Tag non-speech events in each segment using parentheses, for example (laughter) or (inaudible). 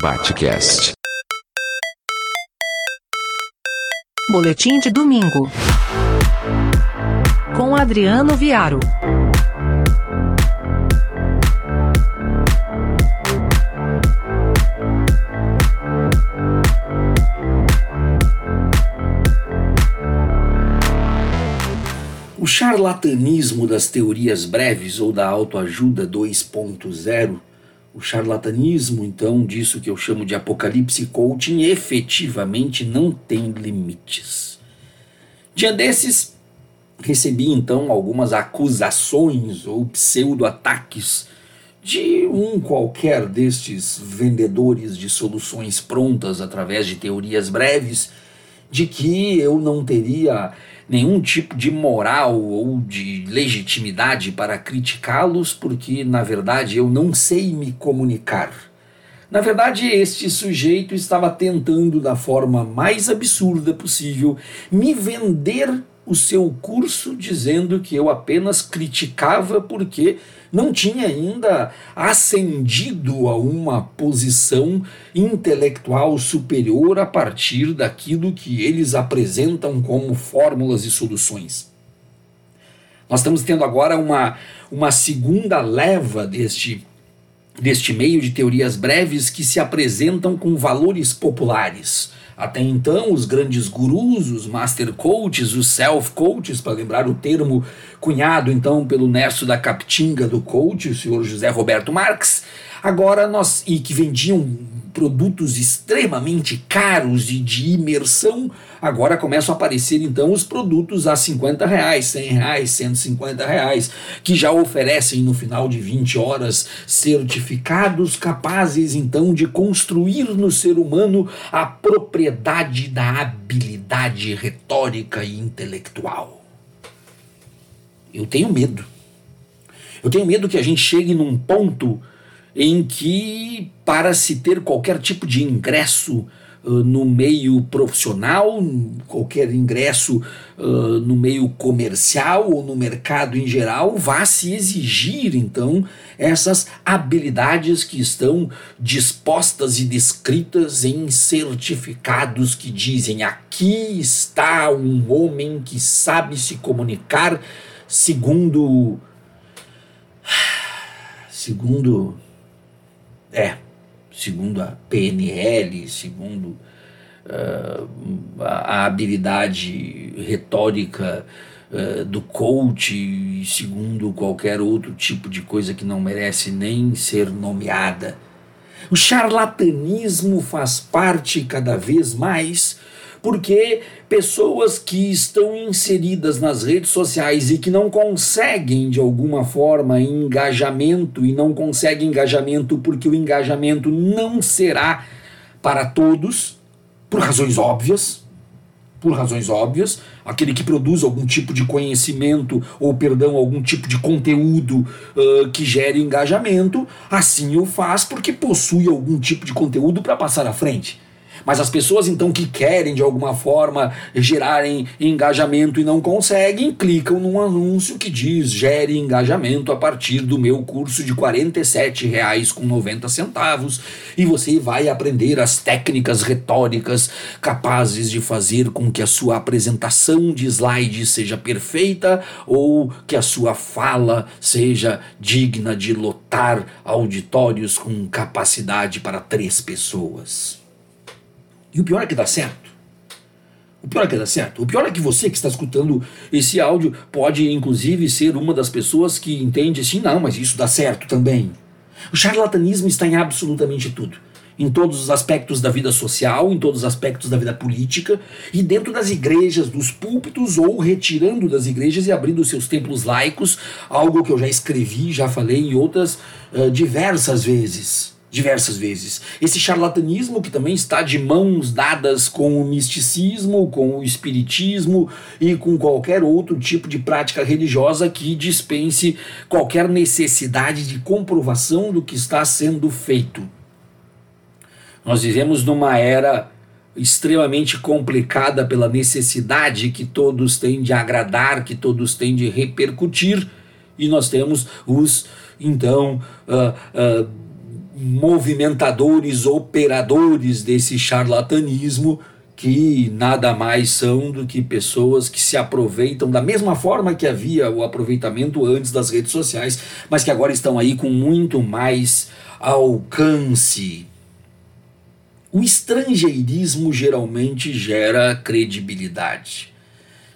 Batcast. Boletim de domingo. Com Adriano Viaro. O charlatanismo das teorias breves ou da autoajuda 2.0, o charlatanismo, então, disso que eu chamo de apocalipse coaching, efetivamente não tem limites. Diante desses, recebi então algumas acusações ou pseudo-ataques de um qualquer destes vendedores de soluções prontas através de teorias breves, de que eu não teria nenhum tipo de moral ou de legitimidade para criticá-los, porque na verdade eu não sei me comunicar. Na verdade, este sujeito estava tentando, da forma mais absurda possível, me vender o seu curso dizendo que eu apenas criticava porque não tinha ainda ascendido a uma posição intelectual superior a partir daquilo que eles apresentam como fórmulas e soluções. Nós estamos tendo agora uma, uma segunda leva deste, deste meio de teorias breves que se apresentam com valores populares até então, os grandes gurus, os master coaches, os self coaches, para lembrar o termo cunhado então pelo Nerso da Captinga do coach, o senhor José Roberto Marx, agora nós e que vendiam produtos extremamente caros e de imersão, agora começam a aparecer então os produtos a 50 reais, 100 reais, 150 reais, que já oferecem no final de 20 horas certificados capazes então de construir no ser humano a propriedade da habilidade retórica e intelectual. Eu tenho medo. Eu tenho medo que a gente chegue num ponto em que, para se ter qualquer tipo de ingresso no meio profissional, qualquer ingresso no meio comercial ou no mercado em geral, vá se exigir então essas habilidades que estão dispostas e descritas em certificados que dizem aqui está um homem que sabe se comunicar segundo (sighs) segundo é, segundo a PNL, segundo uh, a, habilidade retórica uh, do coach, segundo qualquer outro tipo de coisa que não merece nem ser nomeada. O charlatanismo faz parte cada vez mais porque pessoas que estão inseridas nas redes sociais e que não conseguem de alguma forma engajamento e não conseguem engajamento porque o engajamento não será para todos, por razões óbvias, por razões óbvias, aquele que produz algum tipo de conhecimento ou, perdão, algum tipo de conteúdo uh, que gere engajamento, assim o faz porque possui algum tipo de conteúdo para passar à frente. Mas as pessoas então que querem de alguma forma gerarem engajamento e não conseguem, clicam num anúncio que diz gere engajamento a partir do meu curso de R$ 47,90 e você vai aprender as técnicas retóricas capazes de fazer com que a sua apresentação de slides seja perfeita ou que a sua fala seja digna de lotar auditórios com capacidade para três pessoas. E o pior é que dá certo. O pior é que dá certo. O pior é que você que está escutando esse áudio pode, inclusive, ser uma das pessoas que entende assim, não, mas isso dá certo também. O charlatanismo está em absolutamente tudo. Em todos os aspectos da vida social, em todos os aspectos da vida política, e dentro das igrejas, dos púlpitos, ou retirando das igrejas e abrindo seus templos laicos, algo que eu já escrevi, já falei em outras uh, diversas vezes diversas vezes. Esse charlatanismo que também está de mãos dadas com o misticismo, com o espiritismo e com qualquer outro tipo de prática religiosa que dispense qualquer necessidade de comprovação do que está sendo feito. Nós vivemos numa era extremamente complicada pela necessidade que todos têm de agradar, que todos têm de repercutir, e nós temos os então uh, uh, movimentadores, operadores desse charlatanismo que nada mais são do que pessoas que se aproveitam da mesma forma que havia o aproveitamento antes das redes sociais, mas que agora estão aí com muito mais alcance. O estrangeirismo geralmente gera credibilidade.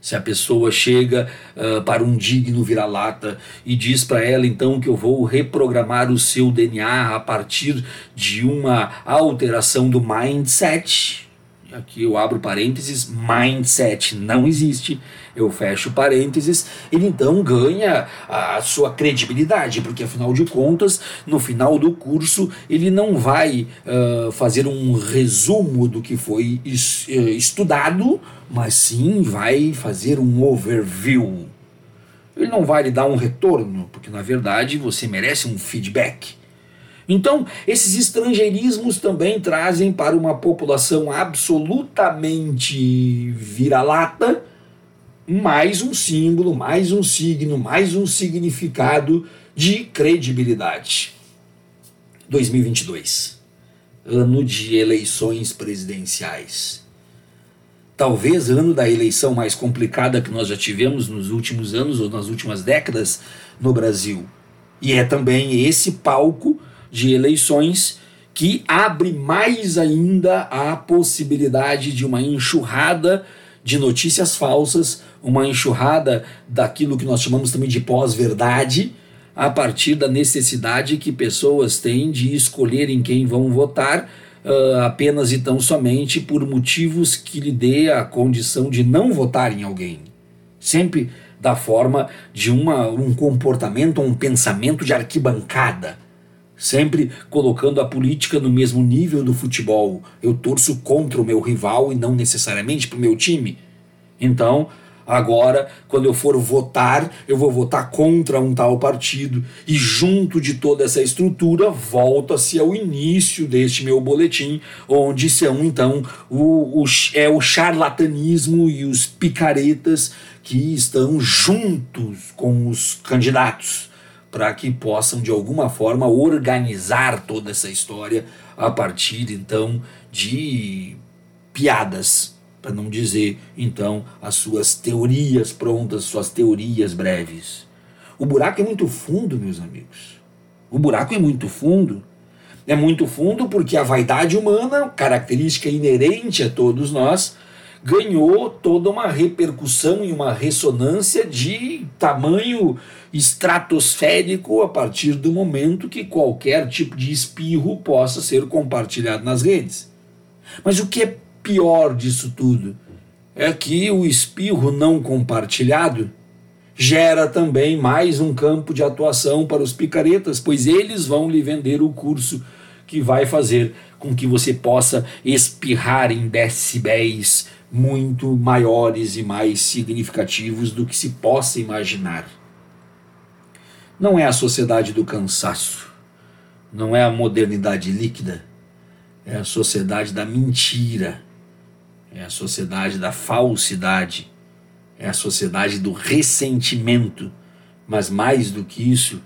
Se a pessoa chega uh, para um digno vira-lata e diz para ela então que eu vou reprogramar o seu DNA a partir de uma alteração do mindset, aqui eu abro parênteses, mindset não existe, eu fecho parênteses, ele então ganha a sua credibilidade, porque afinal de contas, no final do curso, ele não vai uh, fazer um resumo do que foi estudado, mas sim vai fazer um overview. Ele não vai lhe dar um retorno, porque na verdade você merece um feedback. Então, esses estrangeirismos também trazem para uma população absolutamente vira-lata mais um símbolo, mais um signo, mais um significado de credibilidade. 2022, ano de eleições presidenciais. Talvez ano da eleição mais complicada que nós já tivemos nos últimos anos ou nas últimas décadas no Brasil. E é também esse palco de eleições que abre mais ainda a possibilidade de uma enxurrada de notícias falsas, uma enxurrada daquilo que nós chamamos também de pós-verdade, a partir da necessidade que pessoas têm de escolher em quem vão votar uh, apenas e tão somente por motivos que lhe dê a condição de não votar em alguém. Sempre da forma de uma, um comportamento, um pensamento de arquibancada sempre colocando a política no mesmo nível do futebol. Eu torço contra o meu rival e não necessariamente para o meu time. Então, agora, quando eu for votar, eu vou votar contra um tal partido. E junto de toda essa estrutura, volta-se ao início deste meu boletim, onde são então o, o, é o charlatanismo e os picaretas que estão juntos com os candidatos para que possam de alguma forma organizar toda essa história a partir então de piadas, para não dizer então as suas teorias prontas, suas teorias breves. O buraco é muito fundo, meus amigos. O buraco é muito fundo. É muito fundo porque a vaidade humana, característica inerente a todos nós, ganhou toda uma repercussão e uma ressonância de tamanho estratosférico a partir do momento que qualquer tipo de espirro possa ser compartilhado nas redes. Mas o que é pior disso tudo é que o espirro não compartilhado gera também mais um campo de atuação para os picaretas, pois eles vão lhe vender o curso que vai fazer com que você possa espirrar em decibéis muito maiores e mais significativos do que se possa imaginar. Não é a sociedade do cansaço, não é a modernidade líquida, é a sociedade da mentira, é a sociedade da falsidade, é a sociedade do ressentimento, mas mais do que isso,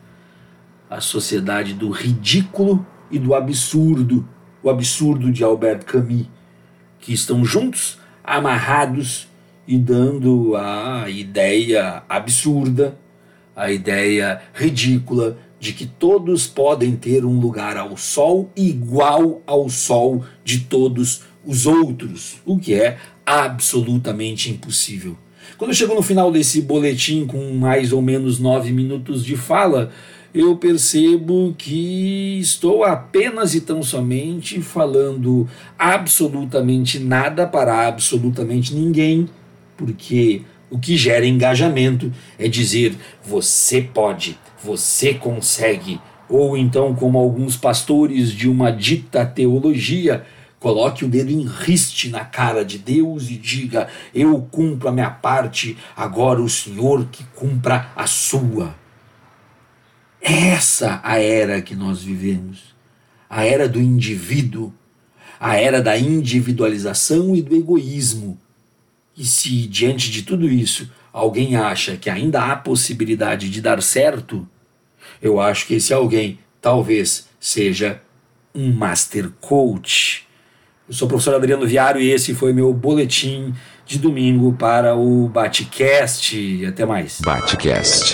a sociedade do ridículo e do absurdo, o absurdo de Albert Camus, que estão juntos amarrados e dando a ideia absurda, a ideia ridícula de que todos podem ter um lugar ao sol igual ao sol de todos os outros, o que é absolutamente impossível. Quando chego no final desse boletim com mais ou menos nove minutos de fala, eu percebo que estou apenas e tão somente falando absolutamente nada para absolutamente ninguém, porque o que gera engajamento é dizer você pode, você consegue, ou então, como alguns pastores de uma dita teologia, Coloque o dedo em riste na cara de Deus e diga: Eu cumpro a minha parte, agora o Senhor que cumpra a sua. Essa a era que nós vivemos, a era do indivíduo, a era da individualização e do egoísmo. E se diante de tudo isso alguém acha que ainda há possibilidade de dar certo, eu acho que esse alguém talvez seja um Master Coach. Eu sou o professor Adriano Viário e esse foi meu boletim de domingo para o Batcast. Até mais. Batcast.